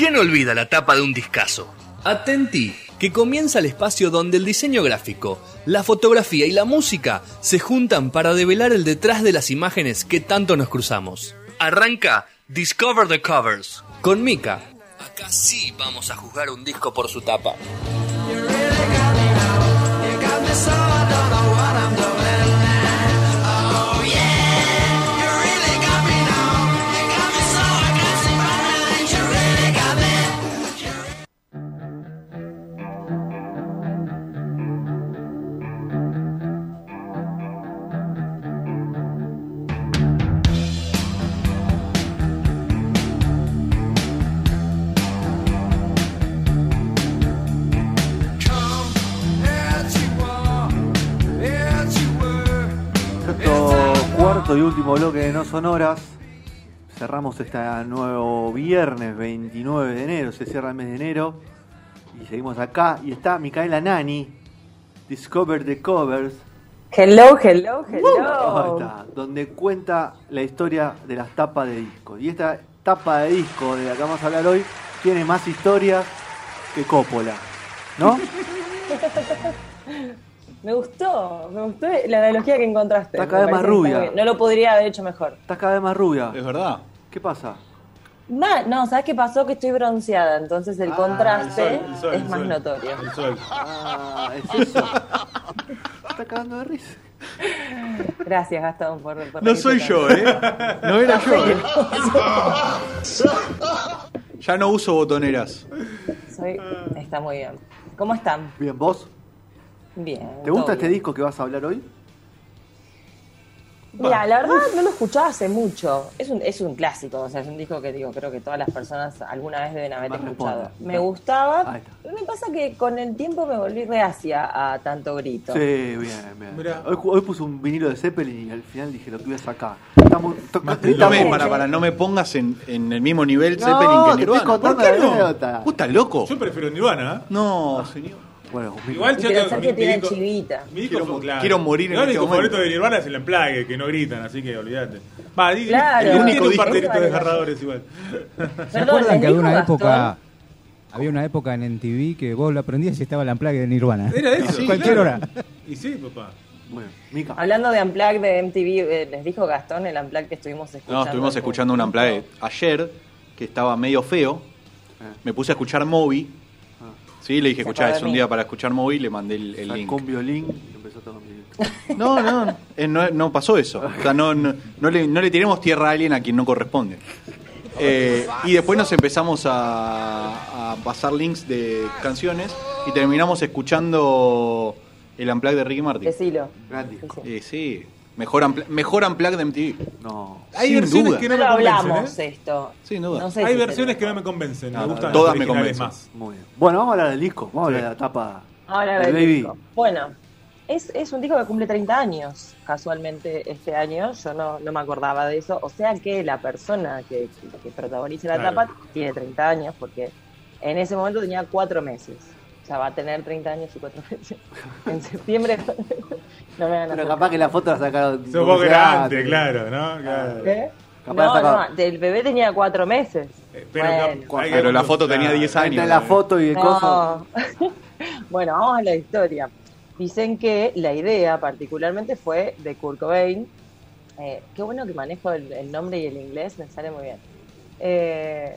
¿Quién olvida la tapa de un discazo? Atenti, que comienza el espacio donde el diseño gráfico, la fotografía y la música se juntan para develar el detrás de las imágenes que tanto nos cruzamos. Arranca Discover the Covers con Mika. Acá sí vamos a juzgar un disco por su tapa. Último bloque de No Sonoras. Cerramos este nuevo viernes 29 de enero, se cierra el mes de enero. Y seguimos acá. Y está Micaela Nani, Discover the Covers. Hello, hello, Ahí hello. está, donde cuenta la historia de las tapas de disco. Y esta tapa de disco de la que vamos a hablar hoy tiene más historias que Coppola. ¿No? Me gustó, me gustó la analogía que encontraste. Está cada vez más rubia. No lo podría haber hecho mejor. Estás cada vez más rubia. Es verdad. ¿Qué pasa? No, ¿sabes qué pasó? Que estoy bronceada, entonces el Ah, contraste El sol, el sol, es el más sol. notorio. El sol. Ah, es eso. Está cagando de risa. Gracias, Gastón, por, por No soy yo, ¿eh? No era yo. ¿eh? Ya no uso botoneras. Soy- Está muy bien. ¿Cómo están? Bien, ¿vos? Bien. ¿Te gusta este bien. disco que vas a hablar hoy? Mira, la verdad no lo escuchaba hace mucho. Es un, es un clásico, o sea, es un disco que digo, creo que todas las personas alguna vez deben haber escuchado. responde. Me gustaba, Ahí está. pero me pasa que con el tiempo me volví reacia a tanto grito. Sí, bien, bien. Mirá. Hoy, hoy puse un vinilo de Zeppelin y al final dije lo que voy a sacar. No me, para, para, no me pongas en, en el mismo nivel No, Zeppelin te que estoy Nirvana. contando ¿Por qué no? ¿Vos estás loco? Yo prefiero Nirvana, ¿eh? No, señor. Bueno, Igual yo tengo- mi- tiene mi disco- chivita. Mi disco Quiero fue- claro. quiero morir en Igual este disco momento. favorito de Nirvana es el Unplugged, que no gritan, así que olvídate. Va, di- Claro. el El único disco. par de desgarradores igual. ¿Se acuerdan ¿les que había una Gastón? época había una época en MTV que vos lo aprendías y estaba la plaga de Nirvana? Era eso. Sí, cualquier claro. hora. Y sí, papá. Bueno, Mica. Hablando de Unplugged de MTV, eh, les dijo Gastón el Unplugged que estuvimos escuchando. No, estuvimos escuchando un unplugged ayer que estaba medio feo. Ah. Me puse a escuchar Moby. Sí, le dije, escuchá, es un día para escuchar Moby, le mandé el, el Sacó link. un violín y empezó a tocar un violín. No, no, eh, no, no pasó eso. O sea, no, no, no le, no le tiremos tierra a alguien a quien no corresponde. Eh, y después nos empezamos a, a pasar links de canciones y terminamos escuchando el unplug de Ricky Martin. Decilo. Eh, sí, mejor, mejor unplug de MTV. No. Hay Sin versiones duda. que No me convencen, hablamos ¿eh? esto. Sin duda. No sé Hay si versiones que no me convencen. No, me no, gustan todas me convencen. más. Muy bien. Bueno, vamos a hablar del disco. Vamos a hablar de la tapa. Ahora del del Baby. disco. Bueno, es, es un disco que cumple 30 años, casualmente este año. Yo no, no me acordaba de eso. O sea que la persona que, que- que protagoniza la Claro. tapa tiene 30 años, porque en ese momento tenía 4 meses. O sea, va a tener 30 años y 4 meses. En septiembre no me van a Pero capaz que la foto la sacaron. Es un poco grande, claro, ¿no? Claro. ¿Qué? Capaz No, no, el bebé tenía 4 meses. Eh, Pero, Bueno. cap- Pero que- la foto tenía claro. 10 años. Entre la foto y el coso. No. bueno, vamos a la historia. Dicen que la idea particularmente fue de Kurt Cobain. Eh, qué bueno que manejo el, el nombre y el inglés, me sale muy bien. Eh,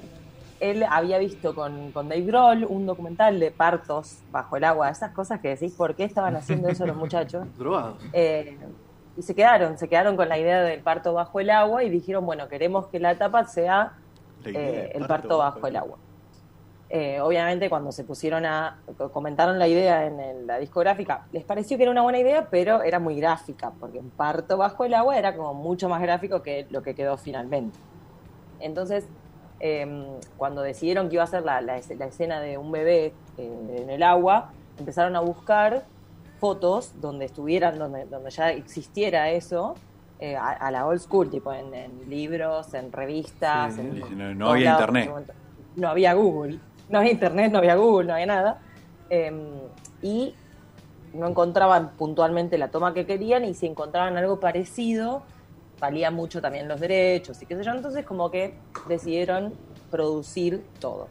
él había visto con, con Dave Grohl un documental de partos bajo el agua, esas cosas que decís, ¿por qué estaban haciendo eso los muchachos? Drogados. Eh, y se quedaron, se quedaron con la idea del parto bajo el agua y dijeron, bueno, queremos que la tapa sea eh, el parto bajo el agua. Eh, obviamente cuando se pusieron a, comentaron la idea en la discográfica, les pareció que era una buena idea, pero era muy gráfica, porque un parto bajo el agua era como mucho más gráfico que lo que quedó finalmente. Entonces, eh, cuando decidieron que iba a ser la, la es- la escena de un bebé eh, en el agua, empezaron a buscar fotos donde estuvieran, donde, donde ya existiera eso, eh, a, a la old school, tipo en, en libros, en revistas. Sí. en- No- había lados, internet. No había Google. No había internet, no había Google, no había nada. Eh, y no encontraban puntualmente la toma que querían y si encontraban algo parecido, valían mucho también los derechos y qué sé yo. Entonces como que decidieron producir todo.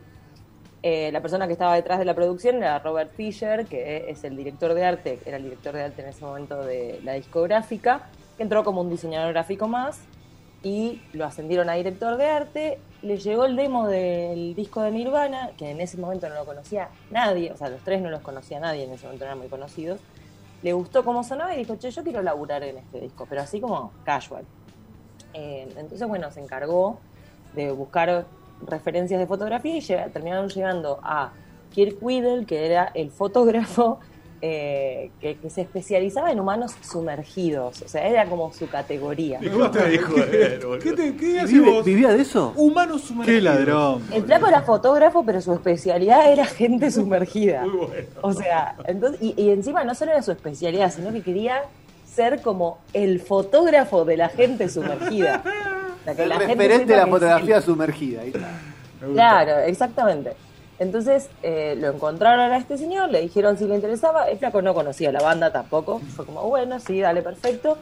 Eh, la persona que estaba detrás de la producción era Robert Fisher, que es el director de arte, era el director de arte en ese momento de la discográfica, que entró como un diseñador gráfico más y lo ascendieron a director de arte. Le llegó el demo del disco de Nirvana, que en ese momento no lo conocía nadie, o sea, los tres no los conocía nadie, en ese momento eran muy conocidos. Le gustó cómo sonaba y dijo, che, yo quiero laburar en este disco, pero así como casual. Eh, entonces, bueno, se encargó de buscar referencias de fotografía y llega- terminaron llegando a Kirk Weedle, que era el fotógrafo eh, que, que se especializaba en humanos sumergidos. O sea, era como su categoría. ¿Y cómo te dijo? ¿Qué, te, qué haces ¿Vive- vos? ¿Vivía de eso? Humanos sumergidos. Qué ladrón. El flaco era fotógrafo, pero su especialidad era gente sumergida. Muy bueno. O sea, entonces, y, y encima no solo era su especialidad, sino que quería ser como el fotógrafo de la gente sumergida. Que El la gente referente de la fotografía sí. sumergida. ahí. Claro, exactamente. Entonces eh, lo encontraron a este señor, le dijeron si le interesaba. El flaco no conocía la banda tampoco. Fue como, bueno, sí, dale, perfecto.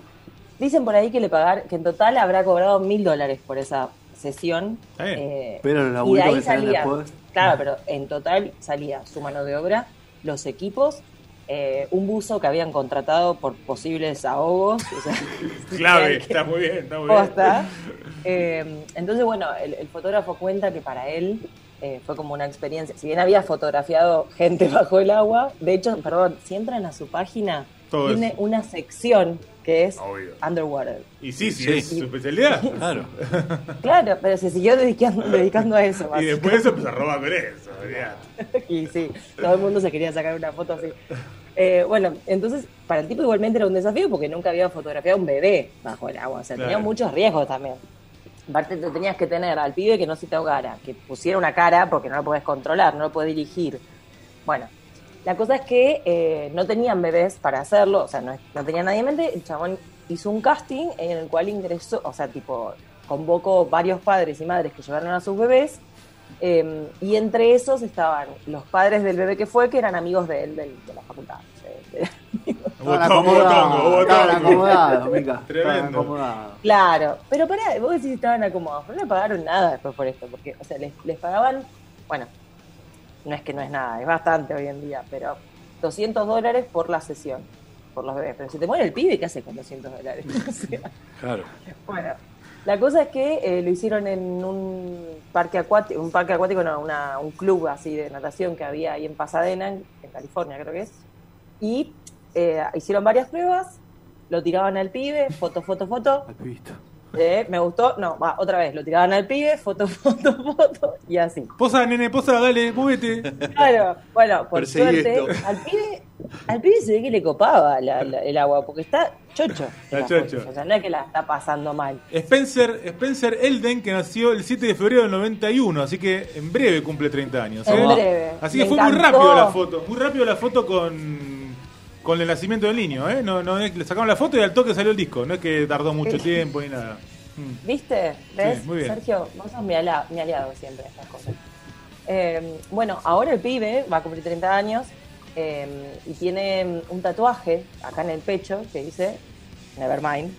Dicen por ahí que le pagar, que en total habrá cobrado mil dólares por esa sesión. Eh, Pero los y de ahí salía, después. claro, pero en total salía su mano de obra, los equipos, eh, un buzo que habían contratado por posibles ahogos. o sea, Clave, que- está muy bien, está muy bien. Posta. Eh, entonces, bueno, el, el fotógrafo cuenta que para él eh, fue como una experiencia. Si bien había fotografiado gente bajo el agua, de hecho, perdón, si entran a su página, Todo tiene eso. una sección que es Obvio. Underwater. Y sí, sí, Sí. es su especialidad. Claro. Claro, pero se siguió dedicando, dedicando a eso. Y después se empezó a robar con eso. y sí, todo el mundo se quería sacar una foto así. Eh, bueno, entonces para el tipo igualmente era un desafío porque nunca había fotografiado un bebé bajo el agua, o sea, tenía Claro. muchos riesgos también. Aparte te tenías que tener al pibe que no se te ahogara, que pusiera una cara porque no lo podés controlar, no lo podés dirigir. Bueno, la cosa es que eh, no tenían bebés para hacerlo, o sea, no, no tenía nadie en mente, el chabón hizo un casting en el cual ingresó, o sea, tipo, convocó varios padres y madres que llevaron a sus bebés eh, y entre esos estaban los padres del bebé que fue, que eran amigos de él, del- de, la facultad. acomodados, Tremendo. claro, pero pará, vos decís que estaban acomodados, pero no le pagaron nada después por esto, porque, o sea, les, les pagaban, bueno, no es que no es nada, es bastante hoy en día, pero 200 dólares por la sesión, por los bebés. Pero si te muere el pibe, ¿qué haces con 200 dólares? O sea, Claro. Bueno, la cosa es que eh, lo hicieron en un parque acuático, un parque acuático, no, una- un club así de natación que había ahí en Pasadena, en, en California creo que es, y eh, hicieron varias pruebas, lo tiraban al pibe, foto, foto, foto, Al pibito. eh, me gustó, no, va, otra vez, lo tiraban al pibe, foto, foto, foto, y así. Posa, nene, posa, dale, móvete. Claro, bueno, por Perseguí suerte, esto. al pibe, al pibe se ve que le copaba la- la- el agua, porque está chocho. Está chocho. O sea, no es que la está pasando mal. Spencer, Spencer Elden, que nació el 7 de febrero del 91, así que en breve cumple 30 años. ¿eh? En breve. Así que Me fue muy rápido la foto, muy rápido la foto con, con el nacimiento del niño, ¿eh? No, no le sacaron la foto y al toque salió el disco, no es que tardó mucho tiempo ni nada. Mm. ¿Viste? ¿Ves? Sí, muy bien. Sergio, vos sos mi, ala- mi aliado siempre en estas cosas. Eh, bueno, ahora el pibe va a cumplir 30 años eh, y tiene un tatuaje acá en el pecho que dice Nevermind.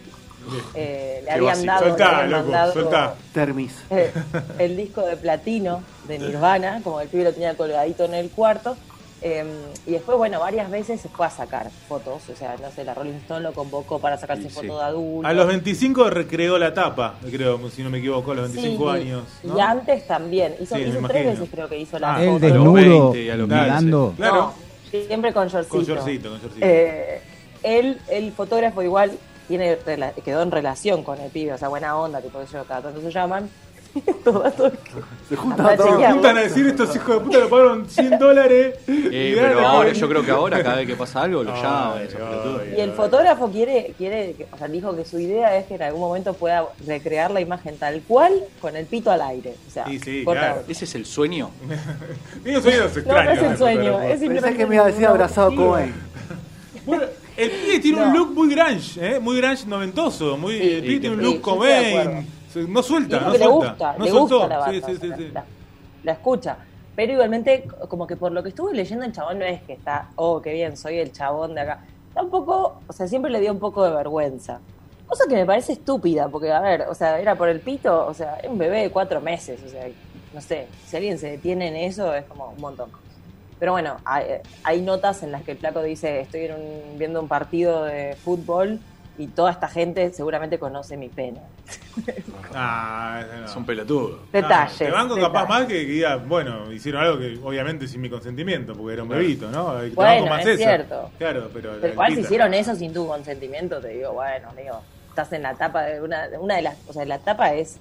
Eh, le habían dado, le Soltá, habían loco, mandado. Termis. eh, el disco de platino de Nirvana, como el pibe lo tenía colgadito en el cuarto. eh, y después, bueno, varias veces se fue a sacar fotos. O sea, no sé, la Rolling Stone lo convocó para sacarse Sí, sí. fotos de adulto. A los 25 recreó la tapa, creo, si no me equivoco, a los 25 Sí, años. Y antes también. Hizo, Sí, tres veces creo que hizo la Ah, foto. de- desnudo, 20 y a los mirando. Claro. No, siempre con shortcito. Con shortcito, con shortcito. Eh, él, el fotógrafo igual tiene rela- quedó en relación con el pibe, o sea, buena onda, tipo ellos cada tanto se llaman. Que- Se juntan a. Juntan decir estos hijos de puta lo pagaron 100 dólares. Eh, y pero ahora, yo creo que ahora, cada vez que pasa algo, lo llaman. esos ay, pelotudos. Y el fotógrafo quiere, quiere, que- o sea, dijo que su idea es que en algún momento pueda recrear la imagen tal cual con el pito al aire. O sea, Sí, sí, claro. Ese es el sueño. Tiene sueños No, extraños. no es el sueño, es simplemente Pensé que me iba a decir abrazado. Cobain. Bueno, el pibe tiene un No. look muy grunge, ¿eh? muy grunge noventoso. Muy, Sí, el pibe tiene un sí, look yo estoy de Cobain. acuerdo. Se- No suelta, no que le suelta. gusta, no le soltó. gusta la banda, sí, sí, sí, sí. La, la escucha. Pero igualmente, como que por lo que estuve leyendo, el chabón no es que está, oh, qué bien, soy el chabón de acá. Tampoco, o sea, siempre le dio un poco de vergüenza. Cosa que me parece estúpida, porque, a ver, o sea, era por el pito, o sea, era un bebé de cuatro meses, o sea, no sé, si alguien se detiene en eso es como un montón. Pero bueno, hay, hay notas en las que el flaco dice, estoy en un- viendo un partido de fútbol y toda esta gente seguramente conoce mi pene. Ah, no. Es un pelotudo. Detalles. Te banco capaz detalles. más que, que diga, bueno, hicieron algo que obviamente sin mi consentimiento, porque era un bebito, ¿no? Te Bueno, banco más es eso. cierto. Claro, pero. Pero igual si hicieron eso sin tu consentimiento, te digo, bueno, amigo, estás en la tapa de una, una de las, o sea, la tapa es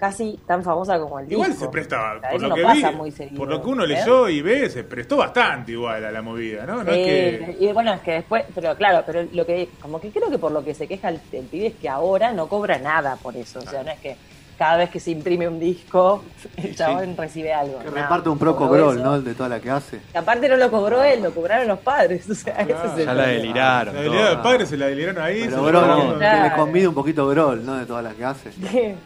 casi tan famosa como el Igual disco. se prestaba, O sea, por lo, no que pasa vi, muy seguido, por lo que uno ¿eh? leyó y ve, se prestó bastante igual a la movida, ¿no? No Sí, es que. y bueno, es que después, pero claro, pero lo que, como que creo que por lo que se queja el, el pibe es que ahora no cobra nada por eso, o sea, no es que cada vez que se imprime un disco, el chabón recibe algo. Que reparte un grol, eso. ¿no? El de toda la que hace. Que aparte no lo cobró él, lo cobraron los padres, o sea, ese es el Ya la deliraron. La habilidad del todo. padre se la deliraron ahí. Pero se Claro. le convide un poquito grol, ¿no? De todas las que hace.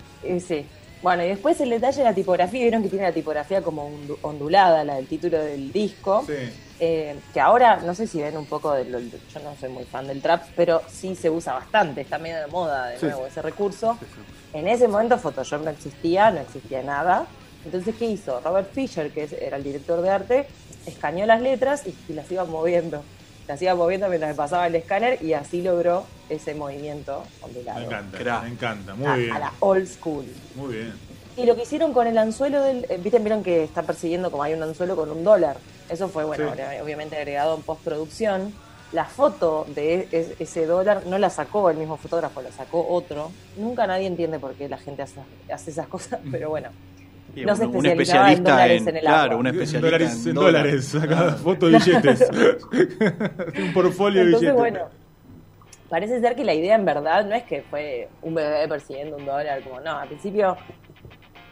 Sí. Bueno, y después el detalle de la tipografía, vieron que tiene la tipografía como ondu- ondulada, la del título del disco. Sí. Eh, que ahora, no sé si ven un poco de lo- yo no soy muy fan del trap, pero sí se usa bastante, está medio de moda de nuevo sí. ese recurso. En ese momento Photoshop no existía, no existía nada. Entonces, ¿qué hizo? Robert Fisher, que era el director de arte, escaneó las letras y, y las iba moviendo. Las iba moviendo mientras le pasaba el escáner y así logró ese movimiento ondulado. Me encanta, Crack. me encanta, muy a, bien. a la old school. Muy bien. Y lo que hicieron con el anzuelo del. eh, ¿Viste? Vieron que está persiguiendo como hay un anzuelo con un dólar. Eso fue, bueno, Sí. obviamente agregado en postproducción. La foto de e- ese dólar no la sacó el mismo fotógrafo, la sacó otro. Nunca nadie entiende por qué la gente hace, hace esas cosas, pero bueno. No se un- un especializaba en especialista dólares en, en el claro, agua. un especialista dólares, en en dólares, saca fotos de billetes. un portfolio de Entonces, billetes. bueno, parece ser que la idea en verdad no es que fue un bebé persiguiendo un dólar, como no, al principio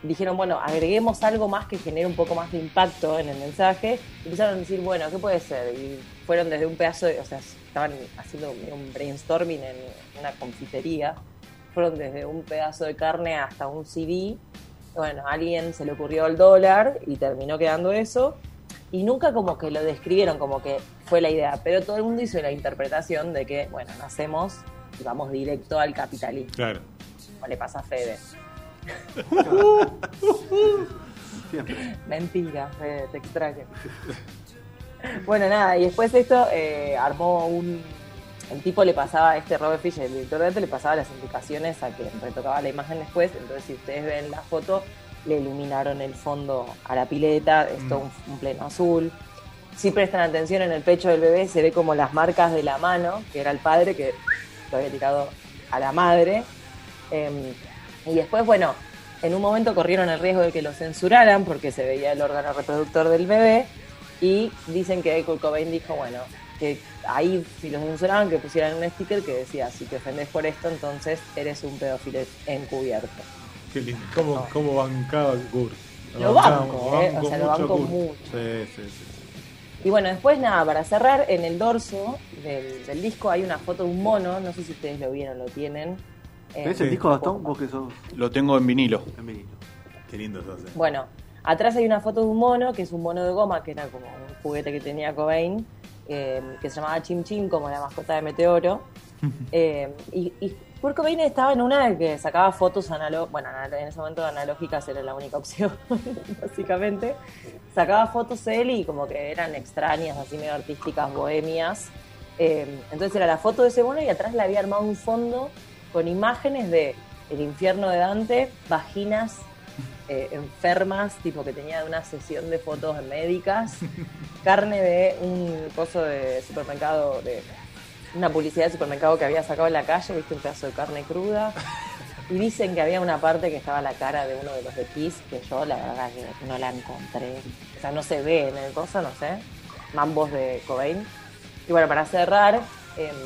dijeron, bueno, agreguemos algo más que genere un poco más de impacto en el mensaje. Y empezaron a decir, bueno, ¿qué puede ser? Y fueron desde un pedazo de, o sea, estaban haciendo un brainstorming en una confitería. Fueron desde un pedazo de carne hasta un CD. Bueno, a alguien se le ocurrió el dólar y terminó quedando eso. Y nunca como que lo describieron como que fue la idea, pero todo el mundo hizo la interpretación de que, bueno, nacemos y vamos directo al capitalismo, Claro. como le pasa a Fede. Mentira, Fede, te extraño. bueno, nada, y después de esto eh, armó un... El tipo le pasaba, este Robert Fisher, el director de arte, le pasaba las indicaciones a quien retocaba la imagen después. Entonces, si ustedes ven la foto, le iluminaron el fondo a la pileta, esto un, un pleno azul. Si prestan atención en el pecho del bebé, se ve como las marcas de la mano, que era el padre que lo había tirado a la madre. Eh, y después, bueno, en un momento corrieron el riesgo de que lo censuraran porque se veía el órgano reproductor del bebé. Y dicen que Kurt Cobain dijo, bueno, que ahí si lo censuraban, que pusieran un sticker que decía, si te ofendes por esto, entonces eres un pedófilo encubierto. Qué lindo. ¿Cómo, cómo bancaba Kurt? Lo banco, eh, o sea, lo banco Kurt. mucho. Sí, sí, sí. Y bueno, después nada, para cerrar, en el dorso del, del disco hay una foto de un mono, no sé si ustedes lo vieron, lo tienen. Eh, ¿Ves el disco, Gastón? Vos que sos Lo tengo en vinilo. femenino. Qué lindo sos. eh. Bueno, atrás hay una foto de un mono, que es un mono de goma, que era como un juguete que tenía Cobain, que se llamaba Chim Chim, como la mascota de Meteoro. Eh, y, y Kurt Cobain estaba en una de que sacaba fotos analógicas, bueno, en ese momento analógicas era la única opción, básicamente. Sacaba fotos él y como que eran extrañas, así medio artísticas, bohemias. Eh, entonces era la foto de ese mono y atrás le había armado un fondo con imágenes de el infierno de Dante, vaginas eh, enfermas, tipo que tenía una sesión de fotos médicas, carne de un coso de supermercado, de una publicidad de supermercado que había sacado en la calle, viste un pedazo de carne cruda. Y dicen que había una parte que estaba la cara de uno de los de Kiss, que yo la verdad que no la encontré. O sea, no se ve en el coso, no sé. Mambos de Cobain. Y bueno, para cerrar, em,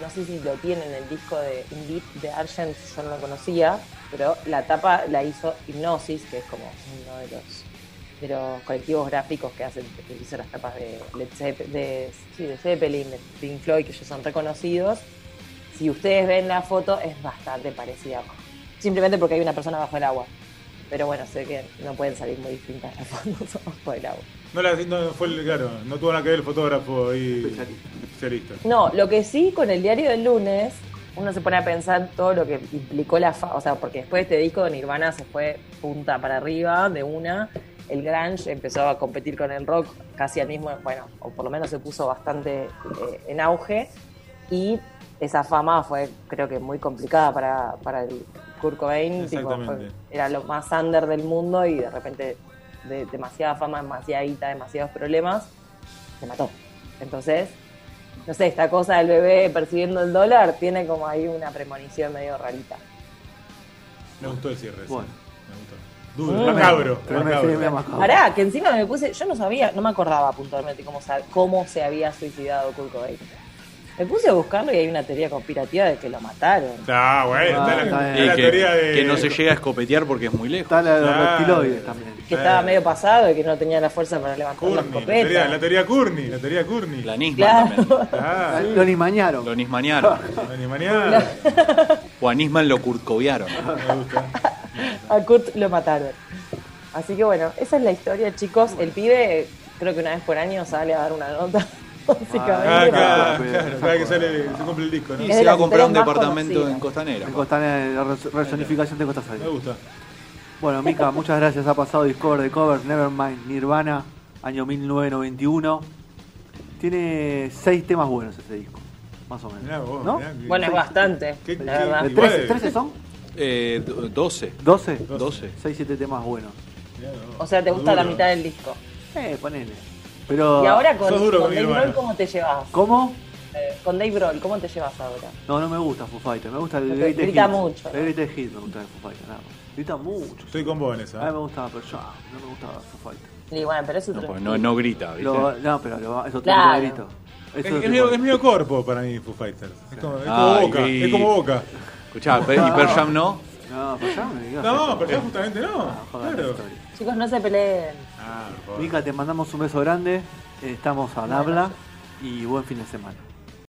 no sé si lo tienen en el disco de Indeed de Argent, yo no lo conocía, pero la tapa la hizo Hipnosis, que es como uno de los de los colectivos gráficos que hacen que hizo las tapas de Led Zepp- de, de Zeppelin, de Pink Floyd, que ellos son reconocidos. Si ustedes ven la foto, es bastante parecida. Simplemente porque hay una persona bajo el agua. Pero bueno, sé que no pueden salir muy distintas las fotos bajo el agua. No, la, no fue el, claro, no tuvo nada que ver el fotógrafo ahí. Especialista. Especialista. No, lo que sí con el diario del lunes, uno se pone a pensar todo lo que implicó la fama, o sea, porque después de este disco de Nirvana se fue punta para arriba de una, el grunge empezó a competir con el rock casi al mismo, bueno, o por lo menos se puso bastante eh, en auge y esa fama fue creo que muy complicada para, para el Kurt Cobain, tipo, fue- Exactamente. era lo más under del mundo y de repente de demasiada fama, demasiada guita, demasiados problemas, se mató. Entonces, no sé, esta cosa del bebé percibiendo el dólar tiene como ahí una premonición medio rarita. Me gustó el cierre. Bueno. Me gustó. Duro, macabro. Me macabro. Pará, que encima me puse, yo no sabía, no me acordaba puntualmente cómo, cómo se había suicidado Kurt Cobain. Me puse a buscarlo y hay una teoría conspirativa de que lo mataron. Ah, bueno, Ah, está la, está que, teoría de. que no se llega a escopetear porque es muy lejos. Está la de los reptiloides también. Que estaba medio pasado y que no tenía la fuerza para levantar la Courtney, la teoría, la escopeta. teoría Courtney, la teoría Courtney. La Nisman Claro. también. Ah, Lo ni mañaron. Lo nismanearon. ni mañana. O a Nisman lo curcoviaron. Me gusta. A Kurt lo mataron. Así que bueno, esa es la historia, chicos. El pibe, creo que una vez por año sale a dar una nota, básicamente. Ah, Claro, claro, pero- claro, cada que sale, se cumple el disco, ¿no? Y Es se va a las comprar un historias más departamento conocidas. en Costanera. En Costanera, la res- resonificación de Costa Me Salida. gusta. Bueno, Mika, muchas gracias. Ha pasado Discover de Cover, Nevermind, Nirvana, año 1991. Tiene seis temas buenos ese disco, más o menos. Mirá vos, ¿No? mirá que- Bueno, es bastante, ¿Qué- la qué- verdad. ¿De Igual- 13, 13 son? Eh, do- 12. ¿12? 12. 6, 7 temas buenos. O sea, te gusta la Duro. mitad del disco. Eh, ponele. Pero. Y ahora con, duro con con Dave. Grohl, ¿cómo te llevas? ¿Cómo? Eh, con Dave Grohl, ¿cómo te llevas ahora? No, no me gusta Foo Fighters. Me gusta el Porque Greatest grita mucho, ¿no? El Greatest Hits me gusta de Foo Fighters, nada más. Grita mucho. Estoy con vos en A esa. mí me gustaba, pero yo no me gustaba Foo Fighters. Y bueno, pero es No, otro porque no, no grita, ¿viste? Lo- no, pero lo, eso Claro. tiene grito. Es, Eso es medio, pone. es corpo para mí, Foo Fighters. Es como, es boca. y- Es como boca. Escuchá, y Pearl Jam no. No, me digas No, eso. pero ya justamente no. Ah, joder, Claro. Chicos, no se peleen. Mica, te mandamos un beso grande. Estamos al habla y buen fin de semana.